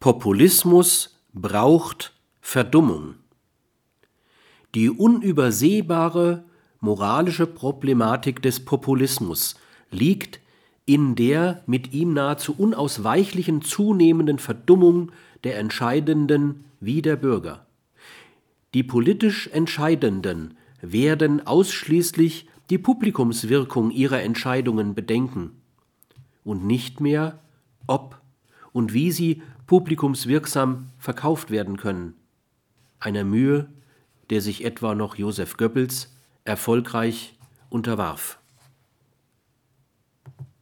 Populismus braucht Verdummung. Die unübersehbare moralische Problematik des Populismus liegt in der mit ihm nahezu unausweichlichen zunehmenden Verdummung der Entscheidenden wie der Bürger. Die politisch Entscheidenden werden ausschließlich die Publikumswirkung ihrer Entscheidungen bedenken und nicht mehr, ob und wie sie publikumswirksam verkauft werden können. Einer Mühe, der sich etwa noch Joseph Goebbels erfolgreich unterwarf